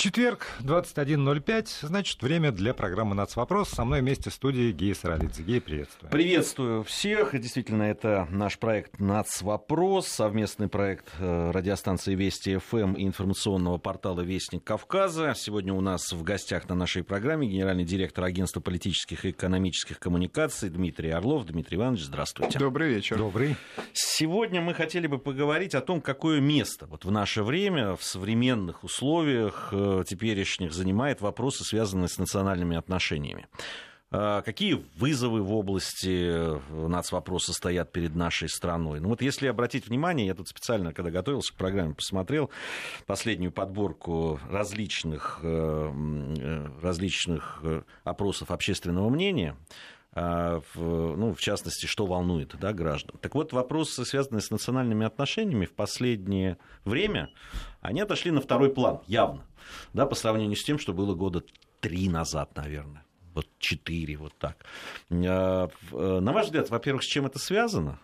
Четверг, 21.05, значит, время для программы «Нацвопрос». Со мной вместе в студии Гея Саралидзе. Гея, приветствую. Приветствую всех. Действительно, это наш проект «Нацвопрос», совместный проект э, радиостанции Вести ФМ и информационного портала «Вестник Кавказа». Сегодня у нас в гостях на нашей программе генеральный директор Агентства политических и экономических коммуникаций Дмитрий Орлов. Дмитрий Иванович, здравствуйте. Добрый вечер. Добрый. Сегодня мы хотели бы поговорить о том, какое место вот в наше время, в современных условиях э, теперешних занимает вопросы, связанные с национальными отношениями. А какие вызовы в области э, нацвопроса стоят перед нашей страной? Ну вот если обратить внимание, я тут специально, когда готовился к программе, посмотрел последнюю подборку различных, э, э, различных опросов общественного мнения, а, ну, в частности, что волнует да, граждан. Так вот, вопросы, связанные с национальными отношениями в последнее время, они отошли на второй план, явно, да, по сравнению с тем, что было года три назад, наверное. Вот четыре, вот так. А, э, на ваш взгляд, во-первых, с чем это связано?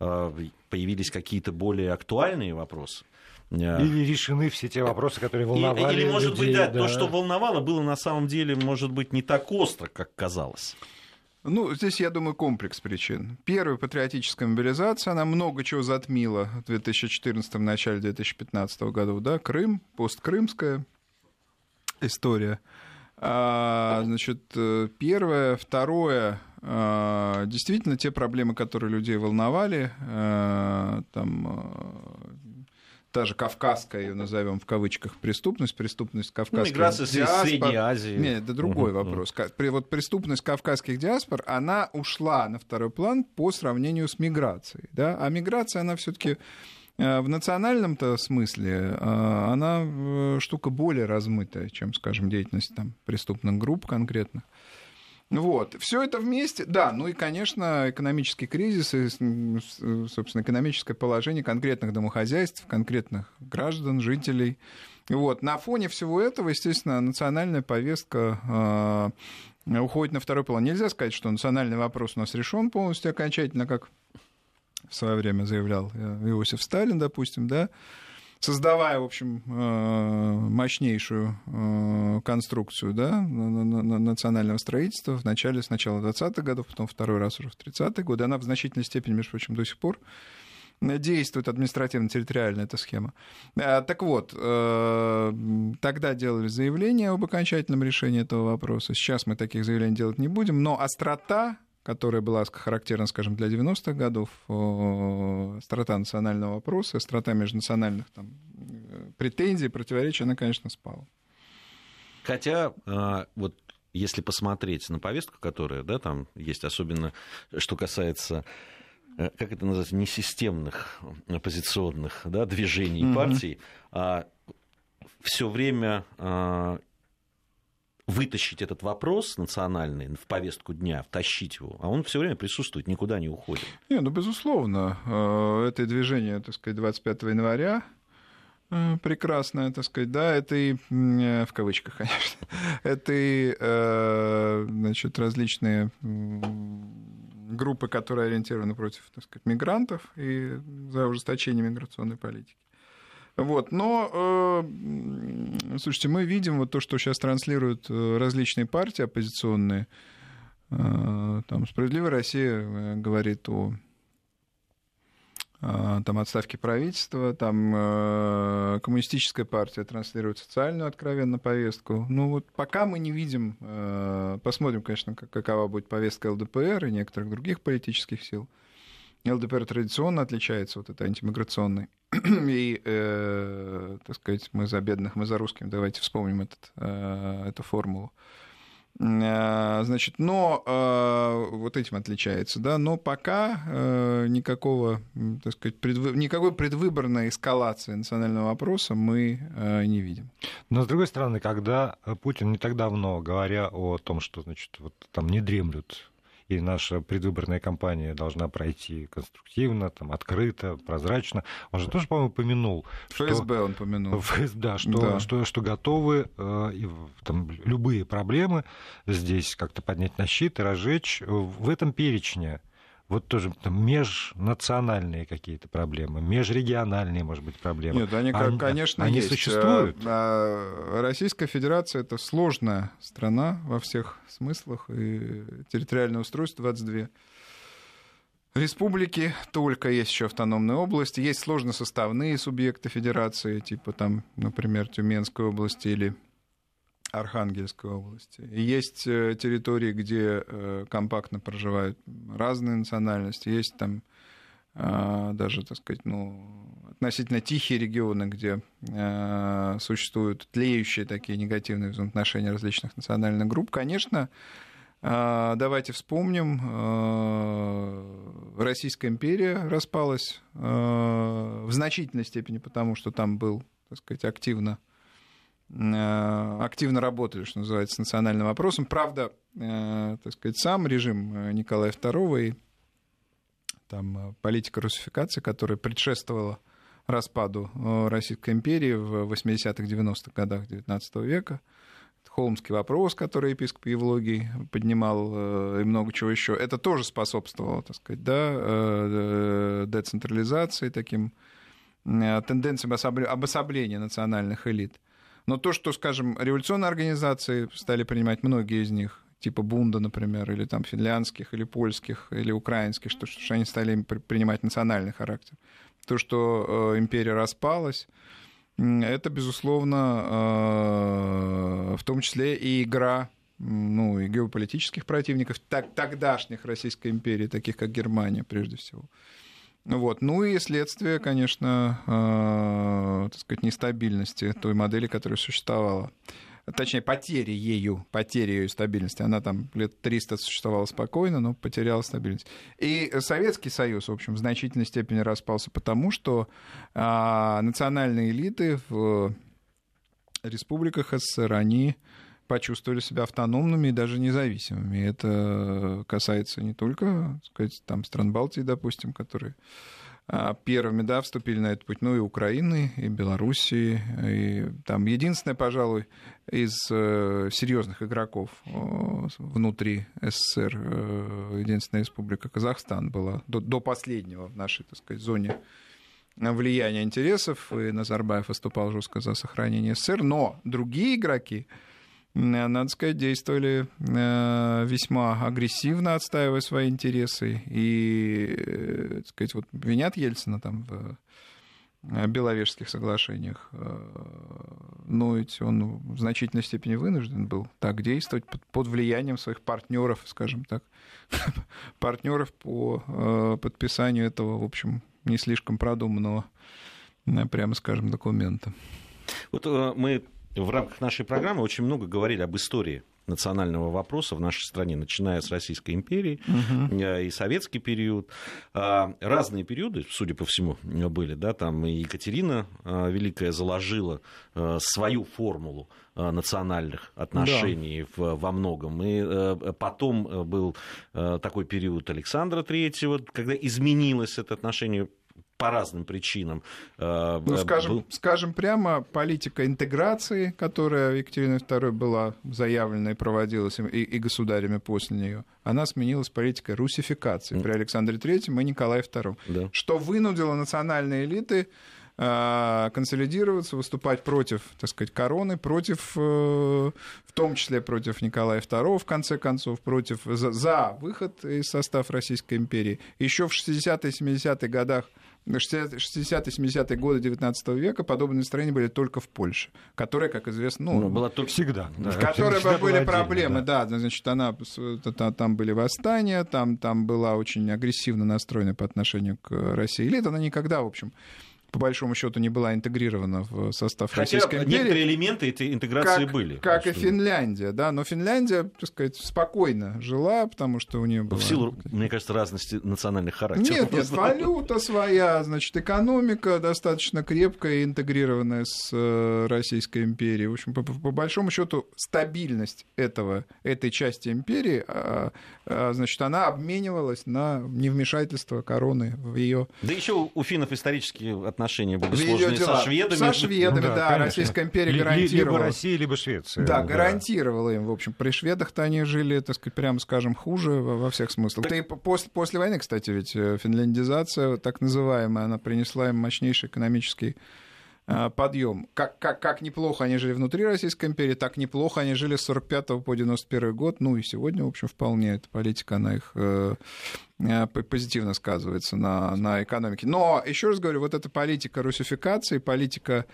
А, появились какие-то более актуальные вопросы? Или решены все те вопросы, которые волновали Или, может людей, быть, да, да. то, что волновало, было на самом деле, может быть, не так остро, как казалось. Ну, здесь, я думаю, комплекс причин. Первая патриотическая мобилизация, она много чего затмила в 2014 в начале 2015 года, да, Крым, посткрымская история. А, значит, э, первое. Второе, а, действительно, те проблемы, которые людей волновали, а, там, та же кавказская, ее назовем в кавычках, преступность, преступность кавказских ну, миграция диаспор. Средней Азии. Нет, это другой uh-huh. вопрос. Вот преступность кавказских диаспор, она ушла на второй план по сравнению с миграцией. Да? А миграция, она все-таки в национальном-то смысле она штука более размытая, чем, скажем, деятельность там, преступных групп конкретных. Вот. Все это вместе, да, ну и, конечно, экономический кризис и, собственно, экономическое положение конкретных домохозяйств, конкретных граждан, жителей. Вот. На фоне всего этого, естественно, национальная повестка э, уходит на второй план. Нельзя сказать, что национальный вопрос у нас решен полностью окончательно, как в свое время заявлял Иосиф Сталин, допустим, да, создавая, в общем, мощнейшую конструкцию да, национального строительства в начале, сначала 20-х годов, потом второй раз уже в 30-е годы. Она в значительной степени, между прочим, до сих пор действует административно-территориальная эта схема. Так вот, тогда делали заявление об окончательном решении этого вопроса. Сейчас мы таких заявлений делать не будем, но острота которая была характерна, скажем, для 90-х годов, острота национального вопроса, острота межнациональных там, претензий, противоречий, она, конечно, спала. Хотя, а, вот если посмотреть на повестку, которая да, там есть, особенно что касается э, как это называется, несистемных оппозиционных да, движений mm-hmm. партий, а все время а, вытащить этот вопрос национальный в повестку дня, втащить его, а он все время присутствует, никуда не уходит. Не, ну, безусловно, э, это движение, так сказать, 25 января, э, прекрасное, так сказать, да, это и, э, в кавычках, конечно, это и, значит, различные группы, которые ориентированы против, так сказать, мигрантов и за ужесточение миграционной политики. Вот, но, э, слушайте, мы видим вот то, что сейчас транслируют э, различные партии оппозиционные. Э, там «Справедливая Россия» э, говорит о э, там, отставке правительства, там э, коммунистическая партия транслирует социальную откровенно повестку. Ну вот пока мы не видим, э, посмотрим, конечно, какова будет повестка ЛДПР и некоторых других политических сил. ЛДПР традиционно отличается вот этой антимиграционной. И, э, так сказать, мы за бедных, мы за русскими. Давайте вспомним этот, э, эту формулу. Э, значит, но э, вот этим отличается, да, но пока э, никакого, так сказать, предвы... никакой предвыборной эскалации национального вопроса мы э, не видим. Но, с другой стороны, когда Путин не так давно, говоря о том, что, значит, вот там не дремлют и наша предвыборная кампания должна пройти конструктивно, там, открыто, прозрачно. Он же тоже, по-моему, упомянул. ФСБ что... он упомянул. ФС... Да, что, да. Что, что готовы э, там, любые проблемы здесь как-то поднять на щит и разжечь. В этом перечне вот тоже там, межнациональные какие-то проблемы, межрегиональные, может быть, проблемы. Нет, они, они конечно, они есть. существуют. А, Российская Федерация это сложная страна во всех смыслах, и территориальное устройство 22 республики, только есть еще автономные области, есть сложносоставные субъекты федерации, типа там, например, Тюменской области или Архангельской области. И есть э, территории, где э, компактно проживают разные национальности, есть там э, даже, так сказать, ну, относительно тихие регионы, где существуют тлеющие такие негативные взаимоотношения различных национальных групп. Конечно, Давайте вспомним, Российская империя распалась в значительной степени потому, что там был, так сказать, активно активно работали, что называется, с национальным вопросом. Правда, э, так сказать, сам режим э, Николая II и там политика русификации, которая предшествовала распаду Российской империи в 80-х, 90-х годах XIX века, Холмский вопрос, который епископ Евлогий поднимал, и много чего еще, это тоже способствовало, так сказать, да, децентрализации, таким тенденциям обособления национальных элит. Но то, что, скажем, революционные организации стали принимать многие из них, типа Бунда, например, или там финляндских, или польских, или украинских, что, что они стали принимать национальный характер. То, что э, империя распалась, это, безусловно, э, в том числе и игра ну, и геополитических противников так, тогдашних Российской империи, таких как Германия, прежде всего. Вот. Ну и следствие, конечно, э, так сказать, нестабильности той модели, которая существовала. Точнее, потери ею, потери ее стабильности. Она там лет 300 существовала спокойно, но потеряла стабильность. И Советский Союз, в общем, в значительной степени распался потому, что э, национальные элиты в республиках СССР, они почувствовали себя автономными и даже независимыми. Это касается не только, сказать, там, стран Балтии, допустим, которые а, первыми да, вступили на этот путь, но и Украины, и Белоруссии. И там единственное, пожалуй, из э, серьезных игроков внутри СССР, э, единственная республика Казахстан была до, до последнего в нашей, так сказать, зоне влияния интересов, и Назарбаев выступал жестко за сохранение СССР, но другие игроки, надо сказать, действовали э, весьма агрессивно, отстаивая свои интересы. И, э, так сказать, вот винят Ельцина там в э, Беловежских соглашениях. Но ведь он в значительной степени вынужден был так действовать под влиянием своих партнеров, скажем так, партнеров по подписанию этого, в общем, не слишком продуманного, прямо скажем, документа. Вот мы в рамках нашей программы очень много говорили об истории национального вопроса в нашей стране, начиная с Российской империи угу. и советский период. А, разные периоды, судя по всему, были. Да, там Екатерина а, Великая заложила свою формулу национальных отношений да. во многом. И потом был такой период Александра Третьего, когда изменилось это отношение по разным причинам. Э, ну, скажем, был... скажем прямо, политика интеграции, которая Екатерина II была заявлена и проводилась и, и государями после нее, она сменилась политикой русификации при Александре III и Николае II, да. что вынудило национальные элиты э, консолидироваться, выступать против, так сказать, короны, против, э, в том числе против Николая II, в конце концов, против, за, за выход из состава Российской империи. Еще в 60-е, 70-е годах 60-70-е годы 19 века подобные настроения были только в Польше, которая, как известно, ну, ну была только всегда, да, в которой всегда были проблемы, да. да, значит, она там были восстания, там там была очень агрессивно настроена по отношению к России. Элита, она никогда, в общем, по большому счету не была интегрирована в состав Хотя Российской империи. некоторые элементы этой интеграции как, были. Как и Финляндия, да, но Финляндия, так сказать, спокойно жила, потому что у нее была... В силу, мне кажется, разности национальных характеров. Нет, нет, валюта своя, значит, экономика достаточно крепкая и интегрированная с э, Российской империей. В общем, по, по большому счету стабильность этого, этой части империи, а, а, значит, она обменивалась на невмешательство короны в ее... Да еще у финнов исторически отношения были сложные со шведами. Со шведами, да, да Российская империя гарантировала. Либо Россия, либо Швеция. Да, да, гарантировала им, в общем. При шведах-то они жили, так сказать, прямо скажем, хуже во всех смыслах. Да и после, после войны, кстати, ведь э, финляндизация, так называемая, она принесла им мощнейший экономический подъем. Как, как, как неплохо они жили внутри Российской империи, так неплохо они жили с 45 по 91 год. Ну и сегодня, в общем, вполне эта политика, на их э, э, позитивно сказывается на, на экономике. Но, еще раз говорю, вот эта политика русификации, политика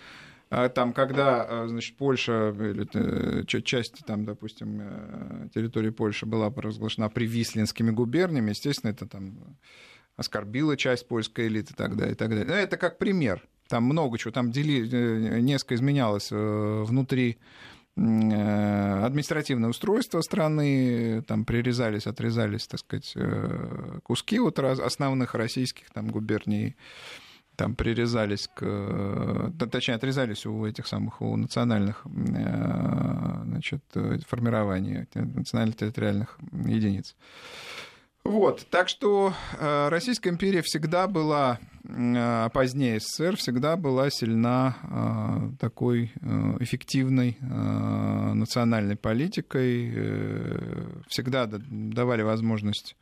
там, когда, значит, Польша, или, часть, там, допустим, территории Польши была провозглашена привислинскими губерниями, естественно, это там оскорбило часть польской элиты далее, и так далее. Но это как пример там много чего, там дели, э, несколько изменялось э, внутри э, административное устройство страны, там прирезались, отрезались, так сказать, куски от основных российских там губерний, там прирезались к, точнее, отрезались у этих самых, у национальных, значит, формирований, национально-территориальных единиц. Вот, так что э, Российская империя всегда была, э, позднее СССР, всегда была сильна э, такой эффективной национальной политикой, всегда давали возможность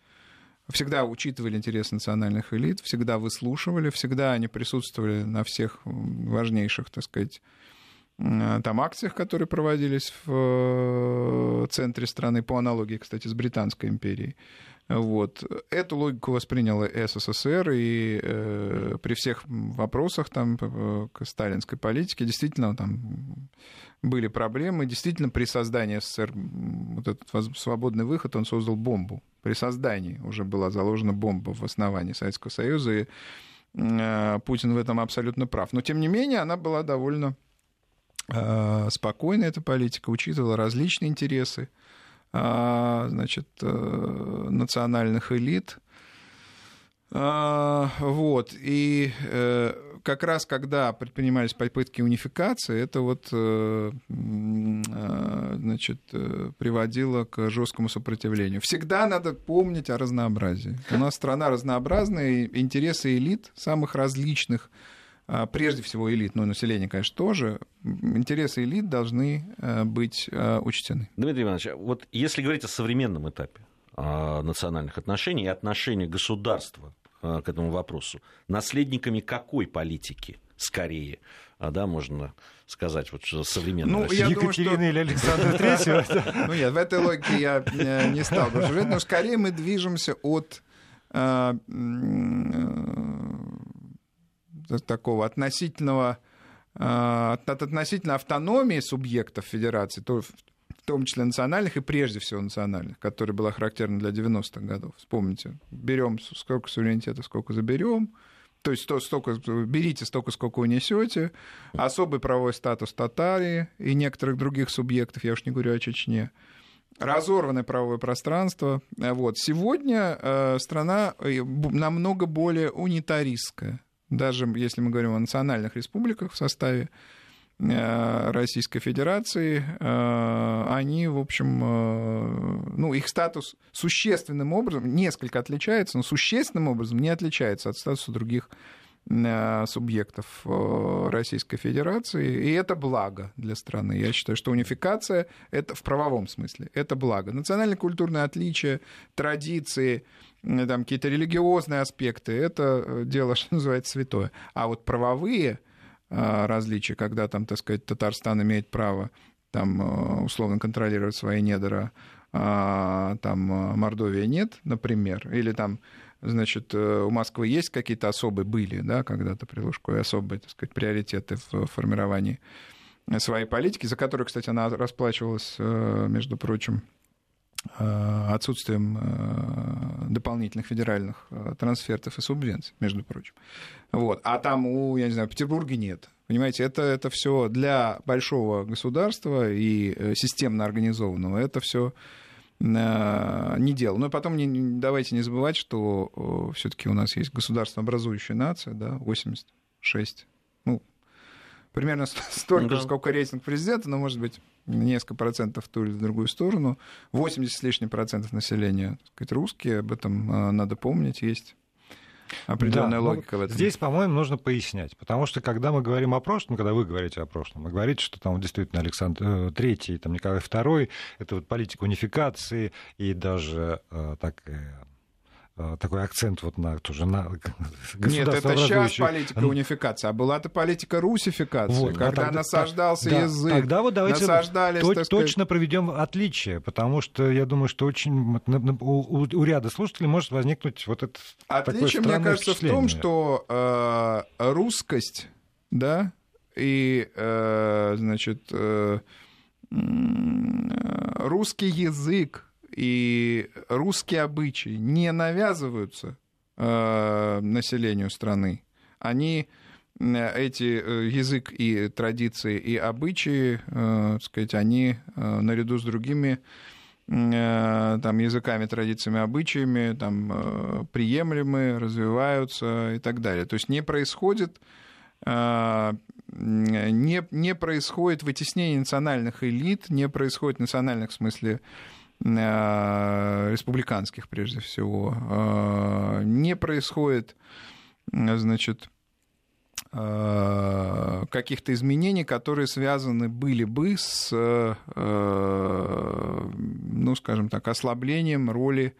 всегда учитывали интерес национальных элит, всегда выслушивали, всегда они присутствовали на всех важнейших, так сказать, там акциях, которые проводились в центре страны, по аналогии, кстати, с Британской империей. Вот. Эту логику восприняла СССР, и э, при всех вопросах там, к сталинской политике действительно там были проблемы. Действительно, при создании СССР вот этот свободный выход, он создал бомбу. При создании уже была заложена бомба в основании Советского Союза, и э, Путин в этом абсолютно прав. Но, тем не менее, она была довольно э, спокойная, эта политика, учитывала различные интересы а, значит, э, национальных элит. А, вот. И э, как раз когда предпринимались попытки унификации, это вот э, значит, приводило к жесткому сопротивлению. Всегда надо помнить о разнообразии. У нас страна разнообразная, интересы элит самых различных а, прежде всего элит, но население, конечно, тоже, интересы элит должны а, быть а, учтены. Дмитрий Иванович, вот если говорить о современном этапе национальных отношений и отношении государства к этому вопросу, наследниками какой политики скорее, да, можно сказать, вот что современная ну, Я Екатерина думаю, что... или Александр Третьего? Ну нет, в этой логике я не стал бы но скорее мы движемся от такого относительного а, от относительно автономии субъектов федерации, то, в том числе национальных и прежде всего национальных, которая была характерна для 90-х годов. Вспомните, берем сколько суверенитета, сколько заберем, то есть столько, берите столько, сколько унесете, особый правовой статус Татарии и некоторых других субъектов, я уж не говорю о Чечне, разорванное правовое пространство. Вот. Сегодня э, страна э, намного более унитаристская даже если мы говорим о национальных республиках в составе э, Российской Федерации, э, они, в общем, э, ну, их статус существенным образом, несколько отличается, но существенным образом не отличается от статуса других субъектов Российской Федерации, и это благо для страны. Я считаю, что унификация это в правовом смысле, это благо. Национально-культурные отличия, традиции, там какие-то религиозные аспекты, это э, дело, что называется, святое. А вот правовые э, различия, когда там, так сказать, Татарстан имеет право там э, условно контролировать свои недра, а там Мордовия нет, например, или там значит, у Москвы есть какие-то особые, были, да, когда-то при Лужковой особые, так сказать, приоритеты в формировании своей политики, за которую, кстати, она расплачивалась, между прочим, Э, отсутствием э, дополнительных федеральных э, трансфертов и субвенций, между прочим. Вот. А там у, я не знаю, в Петербурге нет. Понимаете, это, это все для большого государства и системно организованного, это все не дело. Но потом не, давайте не забывать, что все-таки у нас есть государство образующая нация, да, 86, ну, примерно столько да. же, сколько рейтинг президента, но, может быть, несколько процентов в ту или в другую сторону. 80 с лишним процентов населения так сказать, русские, об этом а, надо помнить, есть определенная да, логика в этом. Здесь, по-моему, нужно пояснять, потому что когда мы говорим о прошлом, когда вы говорите о прошлом, вы говорите, что там действительно Александр III, там Николай II, это вот политика унификации и даже э, так Э, такой акцент вот на тоже на Нет, это сейчас политика унификации, а была-то политика русификации, вот, когда тогда, насаждался да, язык, тогда вот давайте насаждались, то, сказать... точно проведем отличие, потому что я думаю, что очень у, у ряда слушателей может возникнуть вот это Отличие, мне кажется, в том, что э, русскость, да, и, э, значит, э, русский язык, и русские обычаи не навязываются э, населению страны. Они эти э, язык и традиции и обычаи, э, сказать, они э, наряду с другими э, там, языками, традициями, обычаями там, э, приемлемы, развиваются и так далее. То есть не происходит не, не происходит вытеснение национальных элит, не происходит национальных в смысле республиканских прежде всего, э, не происходит, значит, э, каких-то изменений, которые связаны были бы с, ну, скажем так, ослаблением роли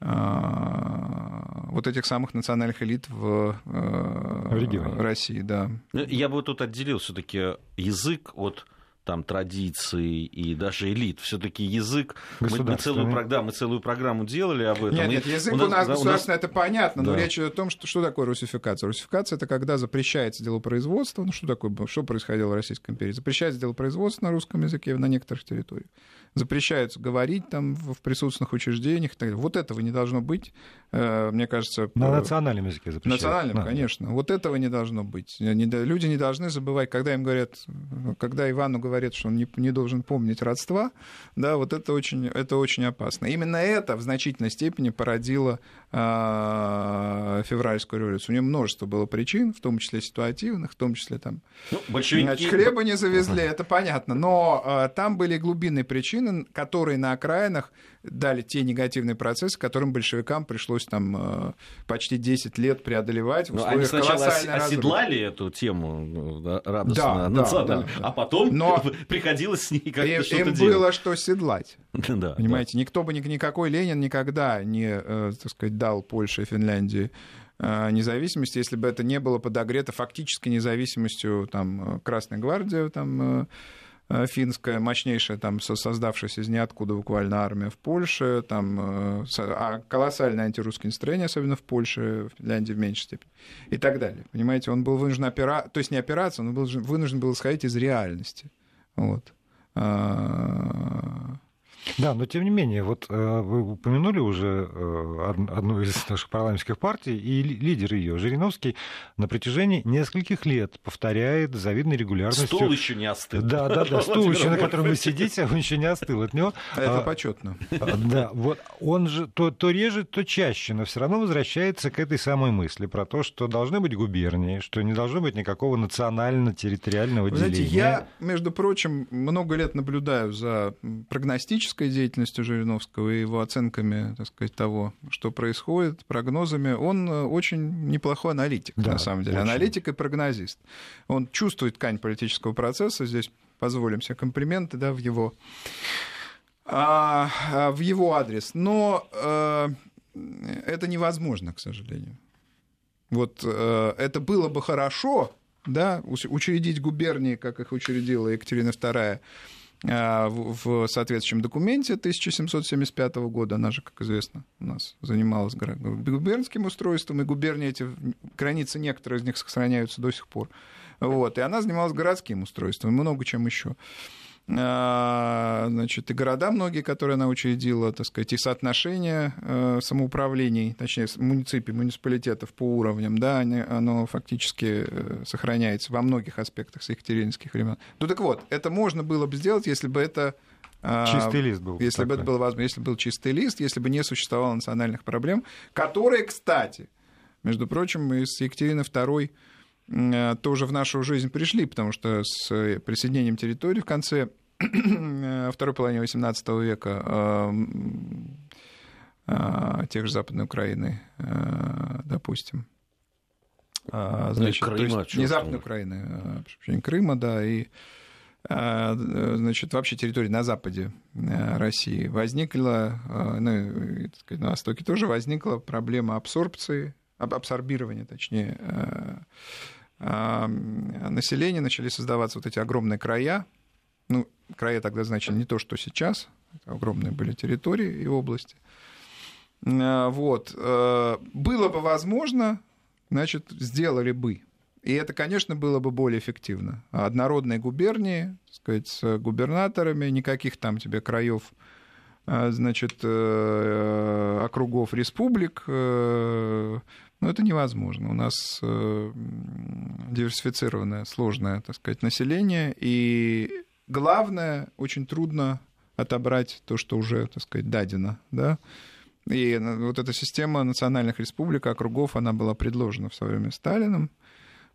вот этих самых национальных элит в, в России, да. Ну, я бы тут отделил все-таки язык от там традиции и даже элит. Все-таки язык. Мы, мы, целую, да, мы целую программу делали об этом. Нет, нет язык у нас, у нас государственный, это понятно, да. но речь идет о том, что, что такое русификация. Русификация это когда запрещается делопроизводство. Ну, что такое Что происходило в Российской империи? Запрещается делопроизводство на русском языке на некоторых территориях запрещаются говорить там в присутственных учреждениях. Вот этого не должно быть, э, мне кажется. На национальном языке запрещают. Национальном, да. конечно. Вот этого не должно быть. Люди не должны забывать, когда им говорят, когда Ивану говорят, что он не, не должен помнить родства, да, вот это очень, это очень опасно. Именно это в значительной степени породило э, февральскую революцию. У нее множество было причин, в том числе ситуативных, в том числе там... Ну, большевики... Значит, хлеба не завезли, это понятно, но э, там были глубинные причины, которые на окраинах дали те негативные процессы, которым большевикам пришлось там э, почти 10 лет преодолевать в Но они сначала оседлали эту тему ну, радостно, да, национально, да, да, а потом Но приходилось с ней как-то что-то им делать. было что седлать. да, Понимаете, да. никто бы, никакой Ленин никогда не, э, так сказать, дал Польше и Финляндии э, независимости, если бы это не было подогрето фактически независимостью там, Красной гвардии, там, Э, финская, мощнейшая, там, создавшаяся из ниоткуда буквально армия в Польше, там, э, а колоссальное антирусское настроение, особенно в Польше, в Финляндии в меньшей степени, и так далее. Понимаете, он был вынужден опираться, то есть не опираться, он был вынужден был исходить из реальности. Вот. А, да, но тем не менее, вот э, вы упомянули уже э, одну из наших парламентских партий, и лидер ее, Жириновский, на протяжении нескольких лет повторяет завидной регулярностью... Стул еще не остыл. Да, да, да, стул еще, на котором вы сидите, он еще не остыл от него. Это а, почетно. Да, вот он же то, то реже, то чаще, но все равно возвращается к этой самой мысли про то, что должны быть губернии, что не должно быть никакого национально-территориального деления. Знаете, я, между прочим, много лет наблюдаю за прогностическим аналитической деятельностью Жириновского и его оценками, так сказать, того, что происходит, прогнозами, он э, очень неплохой аналитик, да, на самом деле. Очень. Аналитик и прогнозист. Он чувствует ткань политического процесса, здесь позволим себе комплименты, да, в его, а, а в его адрес. Но э, это невозможно, к сожалению. Вот э, это было бы хорошо, да, учредить губернии, как их учредила Екатерина II, а, в соответствующем документе 1775 года, она же, как известно, у нас занималась губернским устройством, и губернии эти, границы некоторые из них сохраняются до сих пор. Вот, и она занималась городским устройством, и много чем еще. А, значит, и города многие, которые она учредила, так сказать, и соотношение э, самоуправлений, точнее, муниципий, муниципалитетов по уровням, да, оно фактически э, сохраняется во многих аспектах с екатеринских времен. Ну так вот, это можно было бы сделать, если бы это а, Чистый лист был. Если такой. бы это было возможно, если бы был чистый лист, если бы не существовало национальных проблем, которые, кстати, между прочим, из Екатерины II тоже в нашу жизнь пришли, потому что с присоединением территории в конце э, второй половины XVIII века тех же Западной Украины, допустим. Ну значит, ну, Крыма, есть не Западной Украины, а Крыма, да, и значит, вообще территории на западе России возникла, ну, сказать, на востоке тоже возникла проблема абсорбции, абсорбирования, точнее, населения, начали создаваться вот эти огромные края, ну, края тогда значили не то, что сейчас, огромные были территории и области. А, вот. Э, было бы возможно, значит, сделали бы. И это, конечно, было бы более эффективно. Однородные губернии, так сказать, с губернаторами, никаких там тебе краев, а, значит, э, округов республик, э, ну, это невозможно. У нас диверсифицированное, сложное, так сказать, население, и главное, очень трудно отобрать то, что уже, так сказать, дадено, да. И вот эта система национальных республик, округов, она была предложена в свое время Сталином.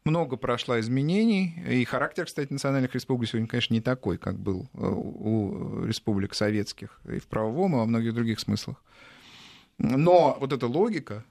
Много прошла изменений, и характер, кстати, национальных республик сегодня, конечно, не такой, как был э, у республик советских и в правовом, и во многих других смыслах. Но вот эта логика,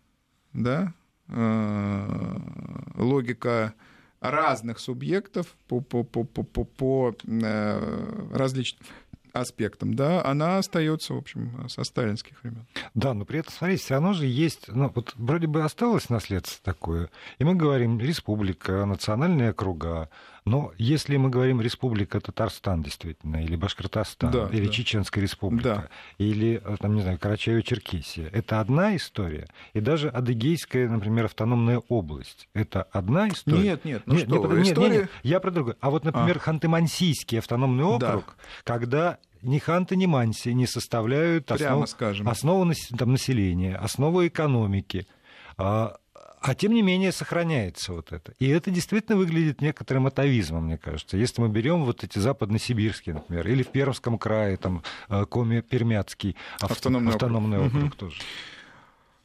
да, э, логика разных субъектов по, по, по, по, по, по э, различным аспектам, да, она остается, в общем, со сталинских времен. Да, но при этом, смотрите, все равно же есть, ну, вот вроде бы осталось наследство такое, и мы говорим республика, национальные округа, но если мы говорим Республика Татарстан, действительно, или Башкортостан, да, или да. Чеченская республика, да. или, э, там, не знаю, Карачаево-Черкесия, это одна история. И даже Адыгейская, например, автономная область, это одна история. Нет, нет, ну нет, что, нет, история... нет, нет, я про другое. А вот, например, а. Ханты-Мансийский автономный округ, да. когда ни Ханты, ни Манси не составляют основ... основу там, населения, основу экономики. А, а тем не менее сохраняется вот это. И это действительно выглядит некоторым атовизмом, мне кажется. Если мы берем вот эти западносибирские, например, или в Пермском крае, там, э, Коми-Пермяцкий автономный, автономный округ, округ угу. тоже.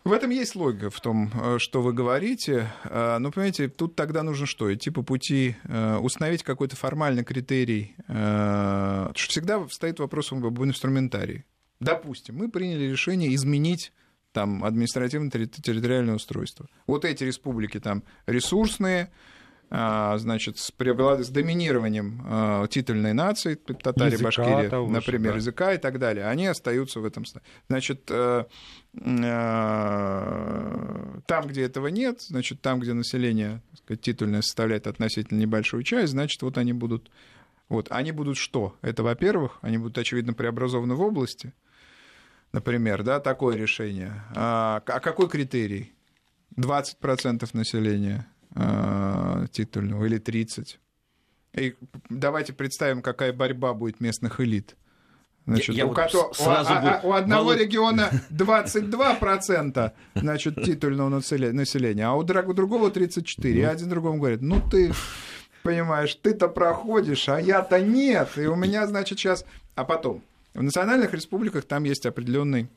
В этом есть логика в том, э, что вы говорите. Э, но, понимаете, тут тогда нужно что? Идти по пути, установить какой-то формальный критерий. Всегда стоит вопрос об инструментарии. Допустим, мы приняли решение изменить там административно-территориальное устройство. Вот эти республики там ресурсные, а, значит, с, с доминированием а, титульной нации, татаре, башкирия, например, да. языка и так далее, они остаются в этом. Значит, э, э, там, где этого нет, значит, там, где население сказать, титульное составляет относительно небольшую часть, значит, вот они будут... Вот, они будут что? Это, во-первых, они будут, очевидно, преобразованы в области, например, да, такое решение. А, а какой критерий? 20% населения а, титульного или 30%? И давайте представим, какая борьба будет местных элит. Значит, я, я у, вот кото... сразу у, а, а, у одного Володь... региона 22% значит, титульного населения, а у другого 34%. И ну. один другому говорит, ну ты понимаешь, ты-то проходишь, а я-то нет. И у меня, значит, сейчас... А потом, в национальных республиках там есть определенный,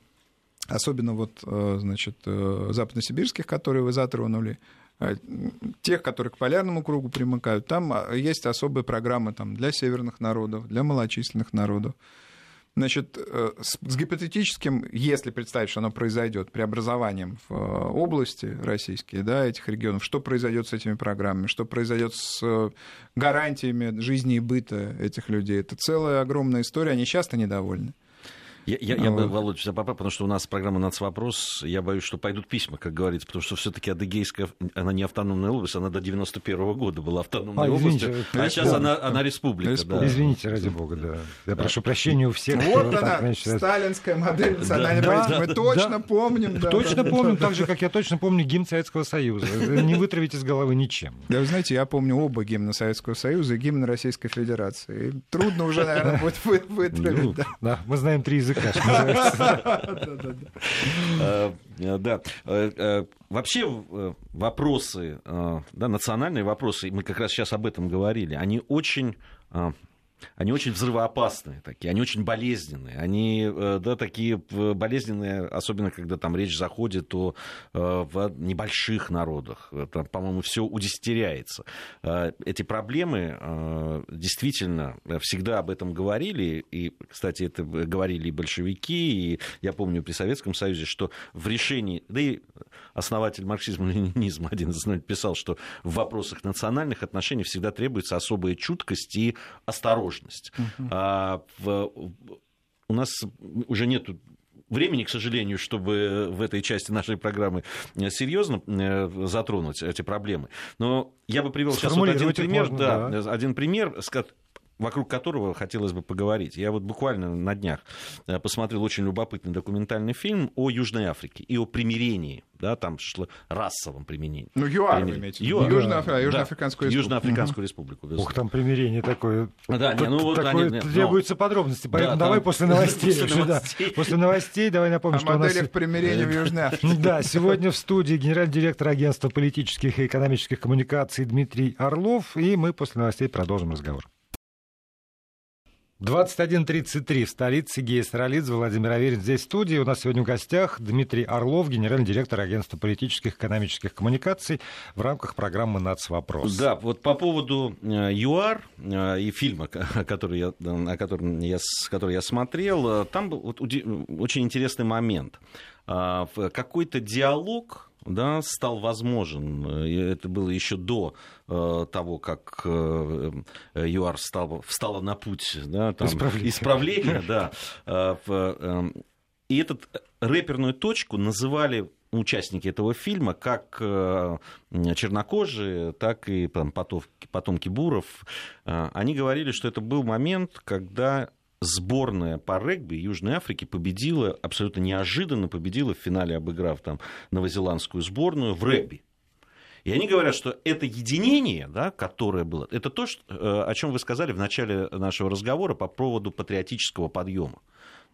особенно вот, э, значит, э, западносибирских, которые вы затронули, э, тех, которые к полярному кругу примыкают, там есть особые программы там, для северных народов, для малочисленных народов. Значит, э, с, гипотетическим, если представить, что оно произойдет, преобразованием в э, области российские, да, этих регионов, что произойдет с этими программами, что произойдет с э, гарантиями жизни и быта этих людей, это целая огромная история, они часто недовольны. Я, я, я бы, Володя, тебя поправил, потому что у нас программа «Нацвопрос», я боюсь, что пойдут письма, как говорится, потому что все таки Адыгейская, она не автономная область, она до 91 -го года была автономной а, областью, извините, а сейчас она, она республика. республика. Да. Извините, ради бога, да. Я прошу прощения у всех. Вот она, значит, сталинская модель национальной да, политики. Мы да, точно да, помним. Да, точно да, помним, да, так же, как я точно помню гимн Советского Союза. Не вытравить из головы ничем. Да, вы знаете, я помню оба гимна Советского Союза и гимн Российской Федерации. Трудно уже, наверное, будет вытравить. Ну, да, мы знаем три языка, Э, да. Э, э, вообще вопросы, да, национальные вопросы, мы как раз сейчас об этом говорили, они очень они очень взрывоопасные такие, они очень болезненные, они, э, да, такие болезненные, особенно когда там речь заходит о в небольших народах, там, по-моему, все удесятеряется. Эти проблемы действительно всегда об этом говорили, и, кстати, это говорили и большевики, и я помню при Советском Союзе, что в решении, да и основатель марксизма-ленинизма один из писал, что в вопросах национальных отношений всегда требуется особая чуткость и осторожность. Uh-huh. А, в, у нас уже нет времени, к сожалению, чтобы в этой части нашей программы серьезно э, затронуть эти проблемы. Но я бы привел сейчас вот один пример, можно, да, да. один пример, вокруг которого хотелось бы поговорить. Я вот буквально на днях э, посмотрел очень любопытный документальный фильм о Южной Африке и о примирении, да, там шло расовом применении. Ну, ЮАР вы имеете ЮАР. Южно- да. Южноафриканскую да. республику. Южноафриканскую республику. Ух, там примирение такое. Да, не, ну, вот, такое да, требуются но... подробности, поэтому да, давай там... после новостей. после, новостей. после новостей давай напомним, о что у нас... примирения в Южной Африке. Да, сегодня в студии генеральный директор агентства политических и экономических коммуникаций Дмитрий Орлов, и мы после новостей продолжим разговор. 21.33 в столице Гея Саралидзе, Владимир Аверин здесь в студии. У нас сегодня в гостях Дмитрий Орлов, генеральный директор агентства политических и экономических коммуникаций в рамках программы «Нацвопрос». Да, вот по поводу э, ЮАР э, и фильма, который я, о котором я, который я смотрел, э, там был вот очень интересный момент. А, какой-то диалог да, стал возможен. Это было еще до э, того, как э, ЮАР стал, встала на путь да, там, исправления. исправления да, э, в, и эту рэперную точку называли участники этого фильма, как чернокожие, так и там, потомки, потомки буров. Они говорили, что это был момент, когда сборная по регби Южной Африки победила, абсолютно неожиданно победила в финале, обыграв там новозеландскую сборную в регби. И они говорят, что это единение, да, которое было, это то, что, э, о чем вы сказали в начале нашего разговора по поводу патриотического подъема.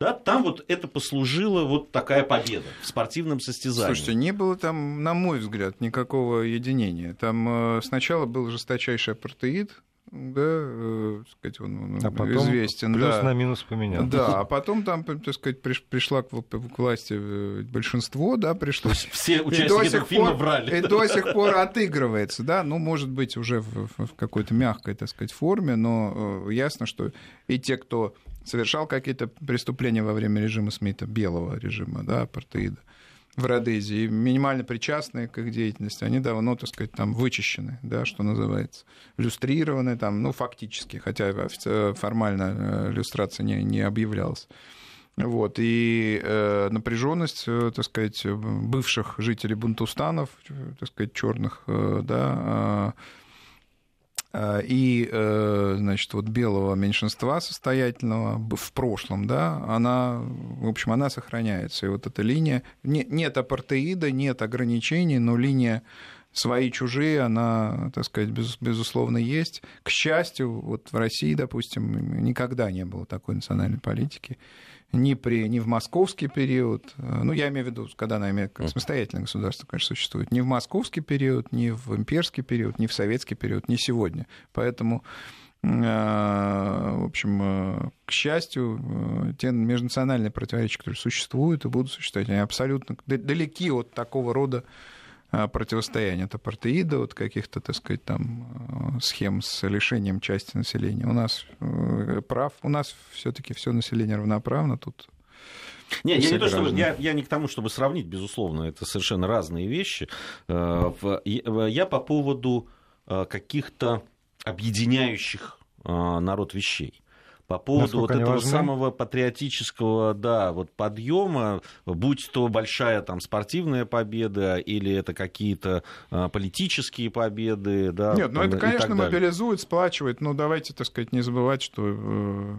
Да, там вот это послужило вот такая победа в спортивном состязании. Слушайте, не было там, на мой взгляд, никакого единения. Там э, сначала был жесточайший апартеид, да, э, сказать, он, он а потом известен. Плюс да. на минус поменял. Да, а потом там, так сказать, приш, пришла к, к власти э, большинство, да, пришло. Все участники этого фильма брали. И до сих пор отыгрывается, да, ну, может быть, уже в, в какой-то мягкой, так сказать, форме, но э, ясно, что и те, кто совершал какие-то преступления во время режима Смита, белого режима, да, апартеида, в Родезии, минимально причастные к их деятельности, они давно, так сказать, там вычищены, да, что называется, люстрированы там, ну, фактически, хотя формально э, люстрация не, не объявлялась. Вот, и э, напряженность, э, так сказать, бывших жителей Бунтустанов, э, так сказать, черных, да, Э, и, э, значит, вот белого меньшинства состоятельного в прошлом, да, она, в общем, она сохраняется. И вот эта линия, нет апартеида, нет ограничений, но линия свои чужие, она, так сказать, безусловно, есть. К счастью, вот в России, допустим, никогда не было такой национальной политики ни, при, ни в московский период, э, ну, я имею в виду, когда она имеет как самостоятельное государство, конечно, существует, ни в московский период, ни в имперский период, ни в советский период, ни сегодня. Поэтому э, в общем, э, к счастью, те межнациональные противоречия, которые существуют и будут существовать, они абсолютно далеки от такого рода противостояние от апартеида, от каких-то, так сказать, там э, схем с лишением части населения. У нас э, прав, у нас все-таки все население равноправно тут. Не, я не, то, чтобы, я, я не к тому, чтобы сравнить, безусловно, это совершенно разные вещи. Э, я по поводу каких-то объединяющих народ вещей по поводу вот этого важны? самого патриотического, да, вот подъема, будь то большая там спортивная победа или это какие-то а, политические победы, да. Нет, ну это, конечно, мобилизует, сплачивает, но давайте, так сказать, не забывать, что э,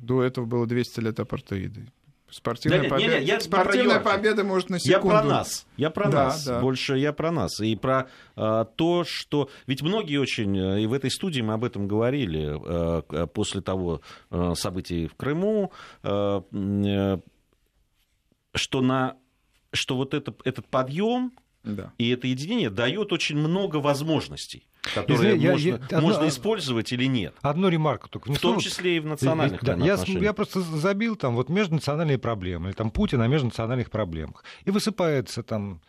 до этого было 200 лет апартеида. Спортивная, да, победа, нет, я спортивная про победа может на секунду. Я про нас. Я про да, нас. Да. Больше я про нас. И про а, то, что... Ведь многие очень... Э, и в этой студии мы об этом говорили а, после того а, событий в Крыму, а, что, на, что вот это, этот подъем да. и это единение дает очень много возможностей. Которые я, можно, я, можно одно, использовать или нет. Одну ремарку только внесу. В том числе и в национальных да, я, я просто забил там вот межнациональные проблемы, или там Путин о межнациональных проблемах. И высыпается там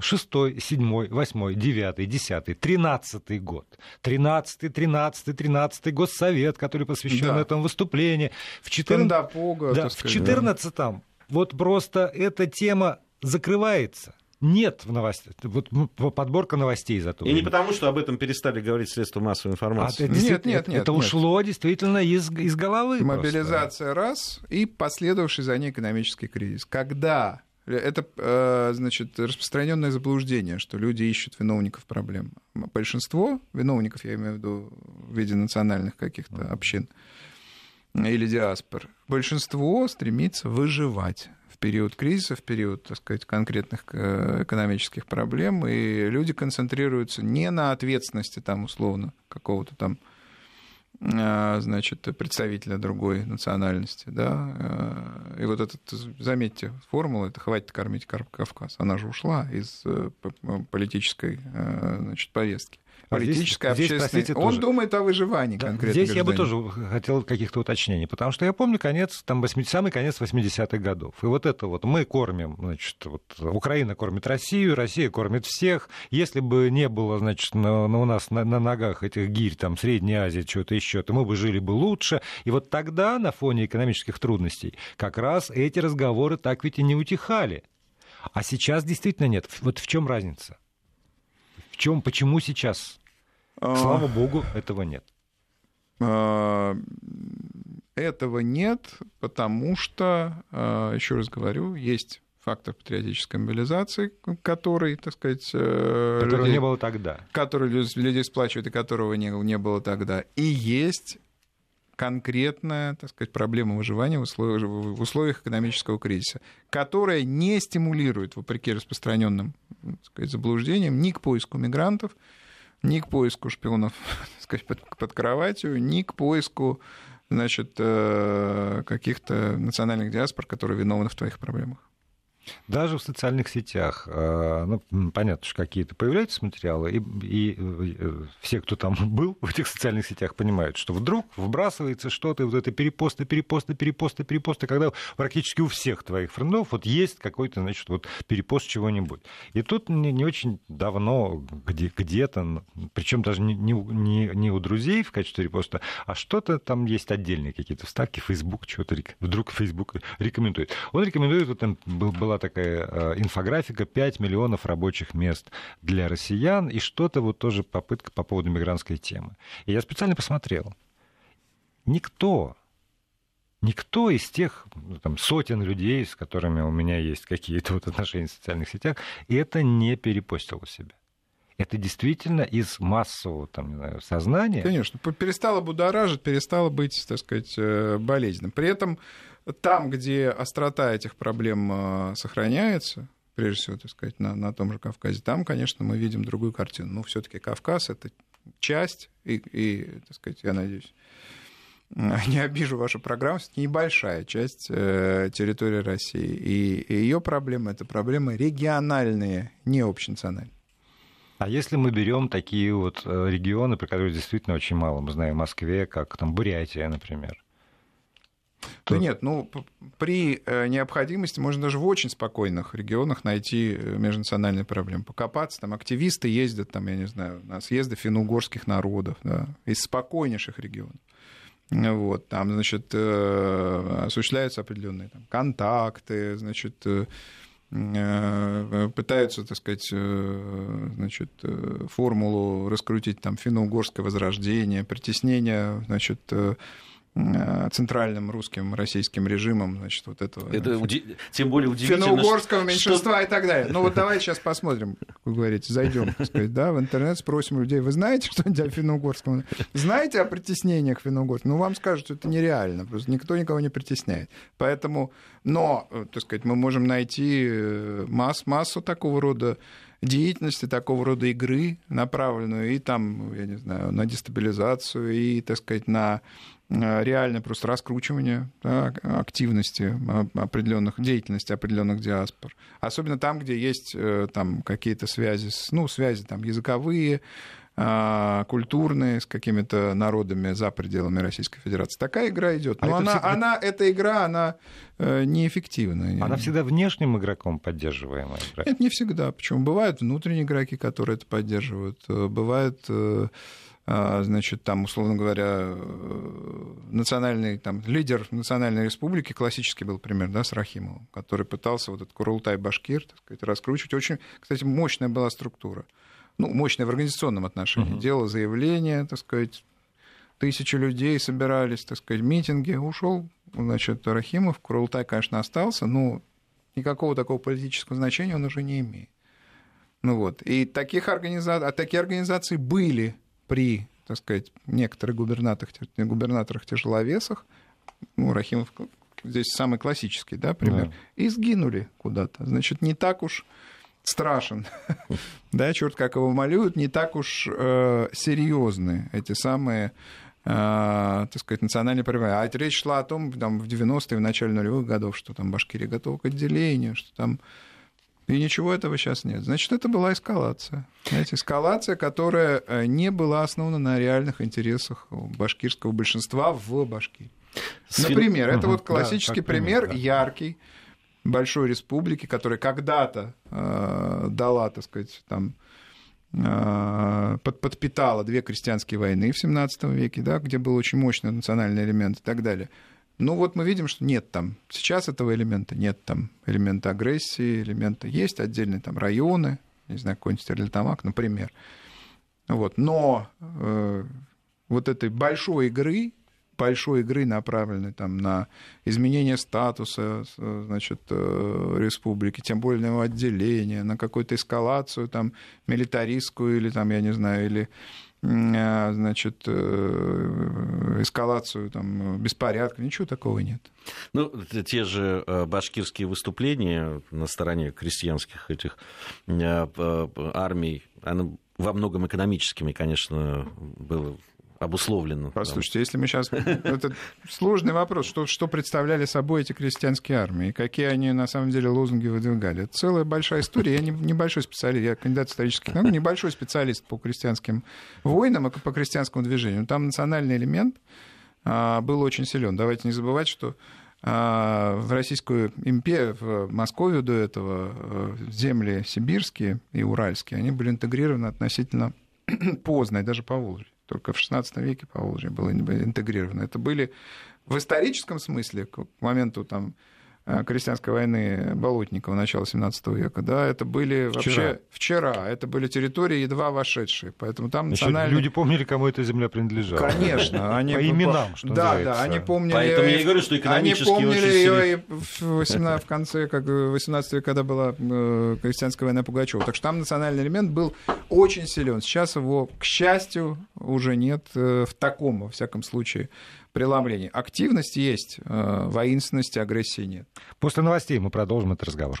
шестой, седьмой, восьмой, девятый, десятый, тринадцатый год. Тринадцатый, тринадцатый, тринадцатый год Совет, который посвящен да. этому выступлению. В 14... да, в четырнадцатом вот просто эта тема закрывается. Нет в новостях. Вот подборка новостей зато. И не потому, что об этом перестали говорить средства массовой информации. А, нет, нет, нет. Это нет. ушло действительно из, из головы. Мобилизация просто. раз и последовавший за ней экономический кризис. Когда это, э, значит, распространенное заблуждение, что люди ищут виновников проблем. Большинство виновников, я имею в виду в виде национальных каких-то общин или диаспор, большинство стремится выживать в период кризиса, в период, так сказать, конкретных э, экономических проблем, и люди концентрируются не на ответственности там условно какого-то там а, значит, представителя другой национальности, да, э, и вот этот, заметьте, формула, это «хватит кормить Кавказ», она же ушла из э, политической, э, значит, повестки политической, здесь, общественной. Здесь, Он тоже. думает о выживании да, конкретно. Здесь гражданина. я бы тоже хотел каких-то уточнений, потому что я помню конец, там, 80, самый конец 80-х годов. И вот это вот мы кормим, значит, вот Украина кормит Россию, Россия кормит всех. Если бы не было, значит, на, на у нас на, на ногах этих гирь, там, Средней Азии, чего-то еще, то мы бы жили бы лучше. И вот тогда, на фоне экономических трудностей, как раз эти разговоры так ведь и не утихали. А сейчас действительно нет. Вот в чем разница? В чем, почему сейчас? А. Слава богу, этого нет. А, этого нет, потому что, а, еще раз говорю, есть фактор патриотической мобилизации, который, так сказать... Э, которого людей, не было тогда. Который людей сплачивает и которого не, не было тогда. И есть конкретная, так сказать, проблема выживания в условиях, в условиях экономического кризиса, которая не стимулирует, вопреки распространенным так сказать, заблуждениям, ни к поиску мигрантов, ни к поиску шпионов так сказать, под, под кроватью, ни к поиску значит, э, каких-то национальных диаспор, которые виновны в твоих проблемах. Даже в социальных сетях, э, ну, понятно, что какие-то появляются материалы, и, и э, все, кто там был в этих социальных сетях, понимают, что вдруг вбрасывается что-то, вот это перепосты, перепосты, перепосты, перепосты, когда практически у всех твоих френдов вот есть какой-то, значит, вот перепост чего-нибудь. И тут не, не очень давно где, где-то, причем даже не, не, не у друзей в качестве репоста, а что-то там есть отдельные какие-то вставки, Facebook, что-то вдруг Facebook рекомендует. Он рекомендует, вот там была была такая э, инфографика 5 миллионов рабочих мест для россиян и что-то вот тоже попытка по поводу мигрантской темы. И я специально посмотрел. Никто, никто из тех ну, там, сотен людей, с которыми у меня есть какие-то вот отношения в социальных сетях, это не перепостил у себя это действительно из массового там, не знаю, сознания. Конечно, перестало будоражить, перестало быть, так сказать, э, болезненным. При этом там, где острота этих проблем э, сохраняется, прежде всего, так сказать, на, на том же Кавказе, там, конечно, мы видим другую картину. Но все-таки Кавказ это часть, и, и, так сказать, я надеюсь, не обижу вашу программу, это небольшая часть э, территории России. И, и ее проблемы это проблемы региональные, не общенациональные. А если мы берем такие вот э, регионы, про которые действительно очень мало, мы знаем в Москве, как там Бурятия, например, да нет, ну, при э, необходимости можно даже в очень спокойных регионах найти э, межнациональные проблемы, покопаться. Там активисты ездят, там, я не знаю, на съезды финно-угорских народов, да, из спокойнейших регионов. Вот, там, значит, э, осуществляются определенные там, контакты, значит, пытаются, так сказать, значит, формулу раскрутить там финно-угорское возрождение, притеснение, значит, центральным русским российским режимом, значит, вот этого. Это уди... тем более удивительно. Финно-угорского меньшинства что... и так далее. Ну вот давайте сейчас посмотрим, как вы говорите, зайдем, так сказать, да, в интернет, спросим людей, вы знаете что-нибудь о финно-угорском? Знаете о притеснениях финно-угорских? Ну вам скажут, что это нереально, просто никто никого не притесняет. Поэтому, но, э, так сказать, мы можем найти э, масс, массу такого рода деятельности, такого рода игры, направленную и там, я не знаю, на дестабилизацию, и, так сказать, на Э, реально просто раскручивание да, активности определенных, деятельности определенных диаспор. Особенно там, где есть э, там, какие-то связи, ну, связи там, языковые, культурные, с какими-то народами за пределами Российской Федерации. Такая игра идет. Но а она, всегда... она, эта игра, она э, неэффективная. Она всегда внешним игроком поддерживаемая игра? Нет, не всегда. Почему? Бывают внутренние игроки, которые это поддерживают. Э, бывают э, а, значит, там, условно говоря, национальный, там, лидер национальной республики, классический был пример, да, с Рахимовым, который пытался вот этот Курултай-Башкир, так сказать, раскручивать. Очень, кстати, мощная была структура ну, мощное в организационном отношении. Угу. Делал заявление, так сказать, тысячи людей собирались, так сказать, митинги. Ушел, значит, Рахимов. Курултай, конечно, остался, но никакого такого политического значения он уже не имеет. Ну вот. И таких организаций, а такие организации были при, так сказать, некоторых губернаторах, губернаторах тяжеловесах. Ну, Рахимов здесь самый классический, да, пример. Да. И сгинули куда-то. Значит, не так уж страшен. да, черт как его малюют, не так уж э, серьезны эти самые э, так сказать, национальные проблемы. А речь шла о том, там, в 90-е, в начале нулевых годов, что там Башкирия готова к отделению, что там... И ничего этого сейчас нет. Значит, это была эскалация. Знаете, эскалация, которая э, не была основана на реальных интересах башкирского большинства в Башкирии. Например, это вот классический да, пример, да. яркий, большой республики, которая когда-то э, дала, так сказать, там, э, под, подпитала две крестьянские войны в 17 веке, да, где был очень мощный национальный элемент и так далее. Ну вот мы видим, что нет там. Сейчас этого элемента нет там. Элемента агрессии, элемента есть отдельные там районы, не знаю, какой-нибудь Стерлитамак, например. Вот. Но э, вот этой большой игры большой игры, направленной там, на изменение статуса значит, э, республики, тем более на его отделение, на какую-то эскалацию там, милитаристскую или, там, я не знаю, или э, значит, э, эскалацию там, беспорядка, ничего такого нет. Ну, те же башкирские выступления на стороне крестьянских этих армий, оно во многом экономическими, конечно, было обусловлено. Послушайте, если мы сейчас... Это сложный вопрос. Что, что представляли собой эти крестьянские армии? Какие они, на самом деле, лозунги выдвигали? Это целая большая история. Я не, небольшой специалист, я кандидат исторических наук, небольшой специалист по крестьянским войнам и по крестьянскому движению. Там национальный элемент а, был очень силен. Давайте не забывать, что а, в Российскую империю, в Московию до этого э, земли сибирские и уральские, они были интегрированы относительно поздно, и даже по Волжье только в XVI веке по Волжье было интегрировано. Это были в историческом смысле, к моменту там, Э, крестьянской войны Болотникова начала 17 века, да, это были вчера. вообще вчера, это были территории едва вошедшие, поэтому там национальные... Люди помнили, кому эта земля принадлежала. Конечно, они... По именам, что Да, да, они помнили... Поэтому я и говорю, что экономически Они помнили ее и в, 18, в конце, как 18 века, когда была э, крестьянская война Пугачева. Так что там национальный элемент был очень силен. Сейчас его, к счастью, уже нет э, в таком, во всяком случае, преломлений. Активность есть, э, воинственности, агрессии нет. После новостей мы продолжим этот разговор.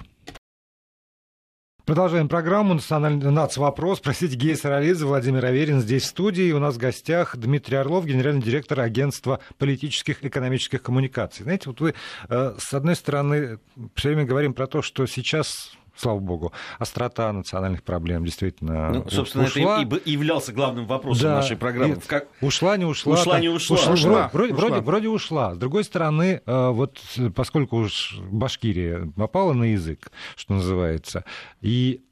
Продолжаем программу «Национальный нацвопрос». Простите, Гея Саралидзе, Владимир Аверин здесь в студии. У нас в гостях Дмитрий Орлов, генеральный директор агентства политических и экономических коммуникаций. Знаете, вот вы, э, с одной стороны, все время говорим про то, что сейчас слава богу, острота национальных проблем действительно ну, собственно, ушла. это и являлся главным вопросом да, нашей программы. Как... Ушла, не ушла. Ушла, там, не ушла. ушла, ушла. Вроде, ушла. Вроде, вроде ушла. С другой стороны, э, вот поскольку уж Башкирия попала на язык, что называется, и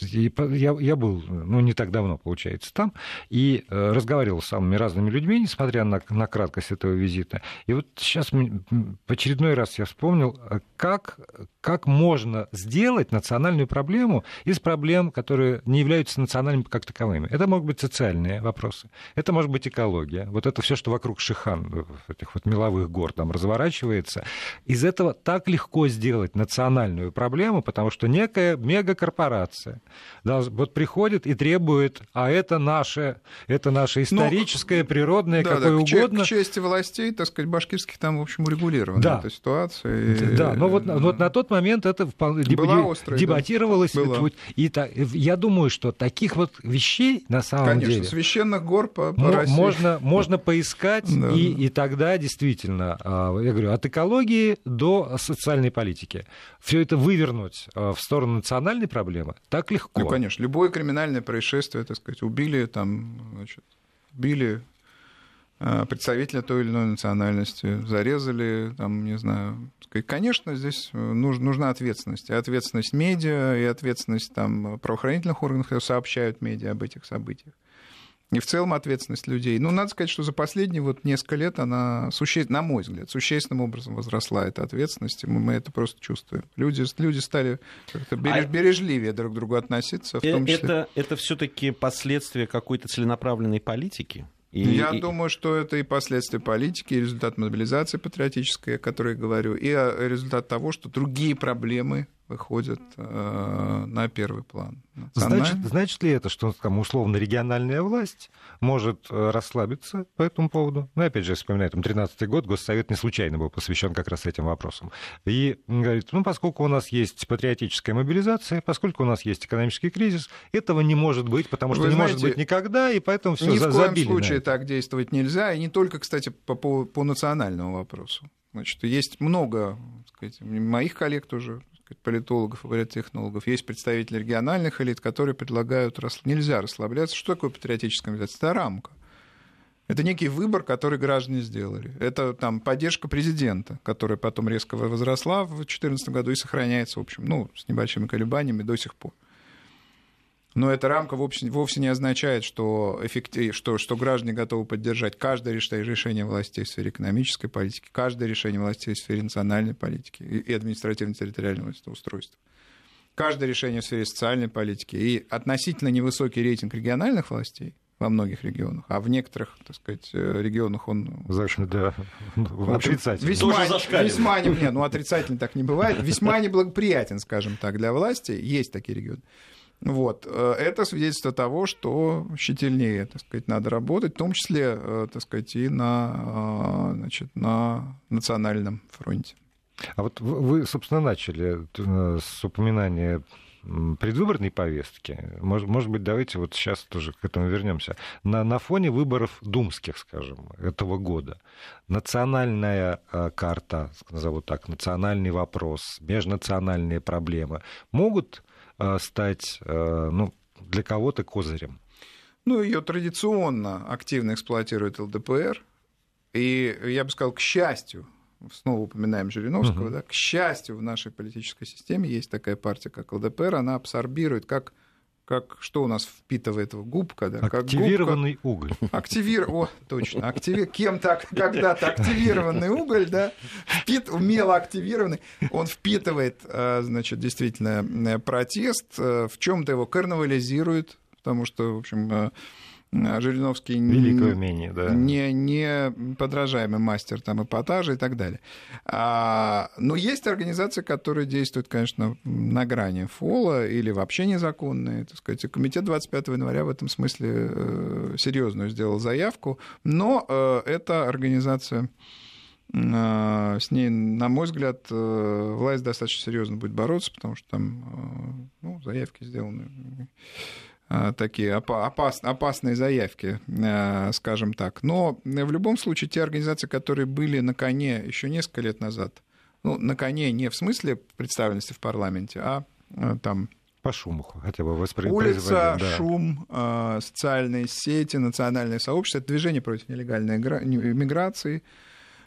я, я был, ну, не так давно, получается, там, и э, разговаривал с самыми разными людьми, несмотря на, на краткость этого визита. И вот сейчас в очередной раз я вспомнил, э, как, как можно сделать национальную проблему из проблем, которые не являются национальными как таковыми. Это могут быть социальные вопросы, это может быть экология. Вот это все, что вокруг Шихан, этих вот меловых гор там разворачивается. Из этого так легко сделать национальную проблему, потому что некая мегакорпорация вот приходит и требует, а это наше, это наше историческое, Но, природное, да, какое да, угодно. К чести властей, так сказать, башкирских там, в общем, урегулирована да. эта ситуация. Да, но вот, вот на тот момент это вполне дебатировалось. Да. Была. И так, я думаю, что таких вот вещей на самом Конечно, деле... Конечно, священных гор по, по России. Можно, можно поискать, да, и, да. и тогда действительно, а, я говорю, от экологии до социальной политики. Все это вывернуть а, в сторону национальной проблемы так легко. Ну, конечно, любое криминальное происшествие, так сказать, убили там, значит, убили представителя той или иной национальности, зарезали, там, не знаю. Конечно, здесь э, нужна ответственность. И ответственность медиа, и ответственность там, правоохранительных органов, которые сообщают медиа об этих событиях. И в целом ответственность людей. Ну, надо сказать, что за последние вот несколько лет она, суще... на мой взгляд, существенным образом возросла эта ответственность, и мы это просто чувствуем. Люди, люди стали как-то береж... а... бережливее друг к другу относиться, в том э, числе... Это, это все таки последствия какой-то целенаправленной политики? И, Я и... думаю, что это и последствия политики, и результат мобилизации патриотической, о которой я говорю, и а, результат того, что другие проблемы выходят э, на первый план. Значит, значит ли это, что там, условно региональная власть может э, расслабиться по этому поводу? Ну, опять же, вспоминаю, там 13 год, Госсовет не случайно был посвящен как раз этим вопросам. И говорит, ну, поскольку у нас есть патриотическая мобилизация, поскольку у нас есть экономический кризис, этого не может быть, потому что Вы не знаете, может быть никогда, и поэтому все Ни в коем случае так действовать нельзя, и не только, кстати, по, по, по национальному вопросу. Значит, есть много сказать, моих коллег тоже политологов и политтехнологов, есть представители региональных элит, которые предлагают, нельзя расслабляться. Что такое патриотическая мобилизация? Это рамка. Это некий выбор, который граждане сделали. Это там поддержка президента, которая потом резко возросла в 2014 году и сохраняется, в общем, ну, с небольшими колебаниями до сих пор. Но эта рамка вовсе, вовсе не означает, что, эффектив, что, что граждане готовы поддержать каждое решение властей в сфере экономической политики, каждое решение властей в сфере национальной политики и административно-территориального устройства, каждое решение в сфере социальной политики и относительно невысокий рейтинг региональных властей во многих регионах, а в некоторых, так сказать, э, регионах он... Значит, да, отрицательный. Весьма, весьма не, не, ну отрицательный так не бывает, весьма неблагоприятен, скажем так, для власти. Есть такие регионы. Вот. Э, это свидетельство того, что щительнее, так сказать, надо работать, в том числе, э, так сказать, и на, э, значит, на национальном фронте. А вот вы, собственно, начали с упоминания предвыборной повестки. Может, может быть, давайте вот сейчас тоже к этому вернемся. На, на фоне выборов думских, скажем, этого года, национальная карта, назову так, национальный вопрос, межнациональные проблемы могут стать э, ну, для кого-то козырем? Ну, ее традиционно активно эксплуатирует ЛДПР. И я бы сказал, к счастью, снова упоминаем Жириновского, uh-huh. да, к счастью, в нашей политической системе есть такая партия, как ЛДПР, она абсорбирует, как как что у нас впитывает губка, да, активированный как губка. уголь. Активир, о, точно, активи... кем-то когда-то активированный уголь, да, впит... умело активированный, он впитывает, э, значит, действительно э, протест, э, в чем-то его карнавализирует, потому что, в общем, Жириновский Великое умение, да. не, не подражаемый мастер там, эпатажа и так далее. А, но есть организации, которые действуют, конечно, на грани фола или вообще незаконные. Так сказать. И комитет 25 января в этом смысле э, серьезную сделал заявку, но э, эта организация э, с ней, на мой взгляд, власть достаточно серьезно будет бороться, потому что там ну, заявки сделаны Э, такие опас, опасные заявки, э, скажем так. Но в любом случае те организации, которые были на коне еще несколько лет назад, ну, на коне не в смысле представленности в парламенте, а э, там по шуму хотя бы Улица, да. шум, социальные сети, национальное сообщество, это движение против нелегальной миграции,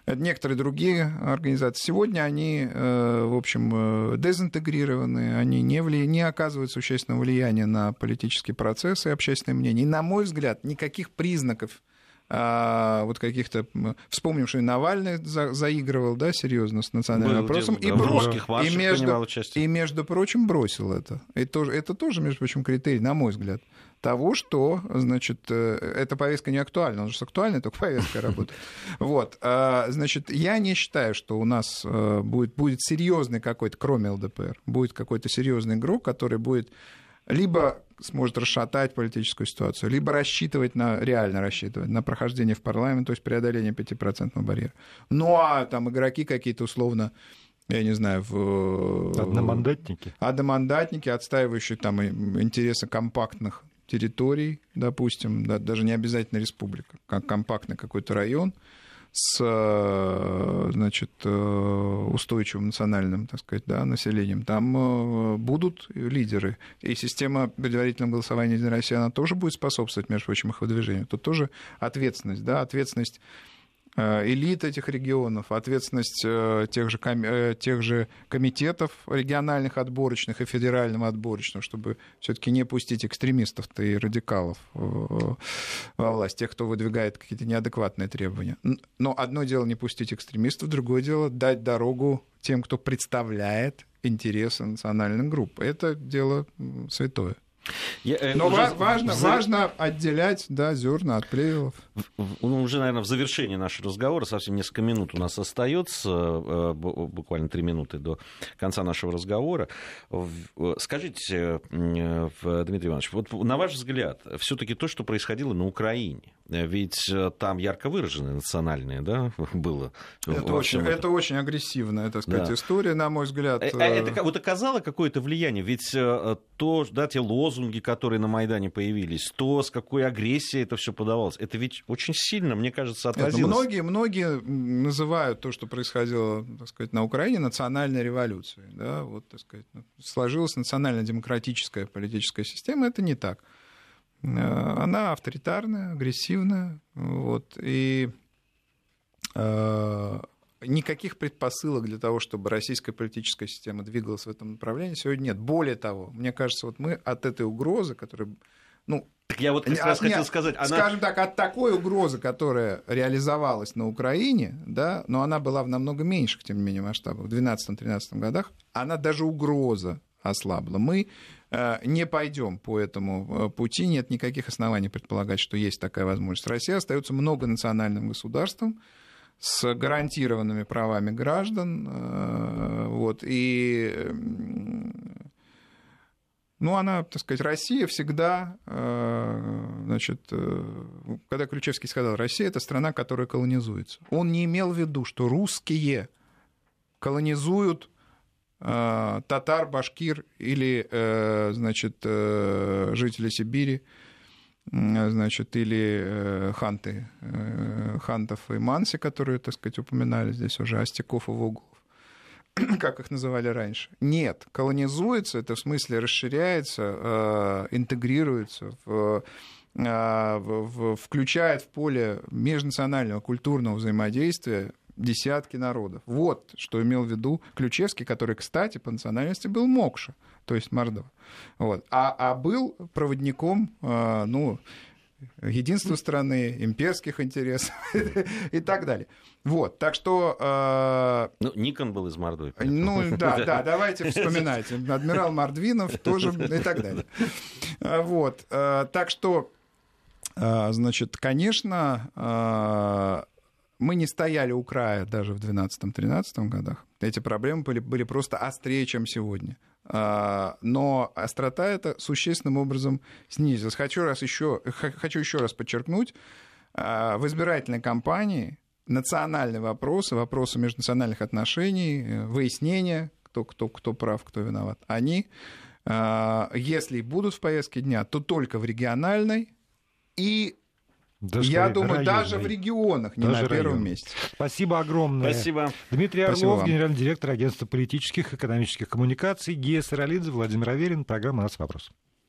некоторые другие организации. Сегодня они, э, в общем, э, дезинтегрированы, они не, вли... не оказывают существенного влияния на политические процессы и общественное мнение. И, на мой взгляд, никаких признаков а, вот каких-то... Вспомним, что и Навальный за, заигрывал, да, серьезно с национальным Был вопросом. Дело, и, да, брос... и, между... и, между прочим, бросил это. И тоже, это тоже, между прочим, критерий, на мой взгляд того, что, значит, э, эта повестка не актуальна. Же с актуальной только повесткой работает. Вот. А, значит, я не считаю, что у нас э, будет, будет серьезный какой-то, кроме ЛДПР, будет какой-то серьезный игрок, который будет либо сможет расшатать политическую ситуацию, либо рассчитывать на, реально рассчитывать на прохождение в парламент, то есть преодоление 5% барьера. Ну, а там игроки какие-то условно я не знаю, в... Одномандатники? Одномандатники, отстаивающие там интересы компактных территорий, допустим, да, даже не обязательно республика, как компактный какой-то район, с э, значит, э, устойчивым национальным так сказать, да, населением, там э, будут лидеры. И система предварительного голосования «Единая Россия», она тоже будет способствовать, между прочим, их выдвижению. Тут тоже ответственность, да, ответственность элит этих регионов, ответственность э, тех же, э, тех же комитетов региональных отборочных и федерального отборочного, чтобы все-таки не пустить экстремистов-то и радикалов во власть, тех, кто выдвигает какие-то неадекватные требования. Но одно дело не пустить экстремистов, другое дело дать дорогу тем, кто представляет интересы национальных групп. Это дело святое. Я, э, Но уже... важно, в... важно отделять да, зерна от плевелов. Ну, уже, наверное, в завершении нашего разговора, совсем несколько минут у нас остается, э, буквально три минуты до конца нашего разговора. Скажите, Дмитрий Иванович, вот на ваш взгляд, все-таки то, что происходило на Украине, ведь там ярко выраженное национальное да, было. Это очень, это очень агрессивная, так сказать, да. история, на мой взгляд. Это, это вот оказало какое-то влияние, ведь то, да, те лозунги, которые на Майдане появились, то, с какой агрессией это все подавалось, это ведь очень сильно, мне кажется, отразилось. Многие, многие называют то, что происходило, так сказать, на Украине, национальной революцией. Да? Вот, так сказать, ну, сложилась национально-демократическая политическая система, это не так. Э, она авторитарная, агрессивная, вот, и э, никаких предпосылок для того, чтобы российская политическая система двигалась в этом направлении, сегодня нет. Более того, мне кажется, вот мы от этой угрозы, которая ну, так я вот как раз нет, хотел сказать, она... скажем так, от такой угрозы, которая реализовалась на Украине, да, но она была в намного меньших, тем не менее, масштабах, в 2012-2013 годах, она даже угроза ослабла. Мы э, не пойдем по этому э, пути, нет никаких оснований предполагать, что есть такая возможность. Россия остается многонациональным государством, с гарантированными правами граждан. Э, вот, и ну, она, так сказать, Россия всегда, э, значит, э, когда Ключевский сказал, Россия – это страна, которая колонизуется. Он не имел в виду, что русские колонизуют татар, башкир или, значит, жители Сибири, значит, или э, ханты, э, хантов и манси, которые, так сказать, упоминали здесь уже, Остяков и Вуглов, как их называли раньше. Нет, колонизуется, это в смысле расширяется, э, интегрируется в включает в поле межнационального культурного взаимодействия десятки народов. Вот что имел в виду Ключевский, который, кстати, по национальности был Мокша, то есть Мордова. Вот. А, а был проводником, э, ну, единства страны, имперских интересов и так далее. Вот, так что... Э... Ну, Никон был из Мордовии. Ну, да, да, давайте вспоминайте. Адмирал Мордвинов тоже и так далее. Вот, э, так что, значит, конечно, мы не стояли у края даже в 2012-2013 годах. Эти проблемы были, были просто острее, чем сегодня. А, но острота это существенным образом снизилась. Хочу, раз еще, хочу еще раз подчеркнуть, а, в избирательной кампании национальные вопросы, вопросы межнациональных отношений, э, выяснения, кто, кто, кто прав, кто виноват, они, а, если будут в повестке дня, то только в региональной и даже Я думаю, районной. даже в регионах, не даже на первом район. месте. Спасибо огромное. Спасибо. Дмитрий Орлов, Спасибо генеральный директор агентства политических и экономических коммуникаций, Гея Саралидзе, Владимир Аверин, программа «Нас вопрос».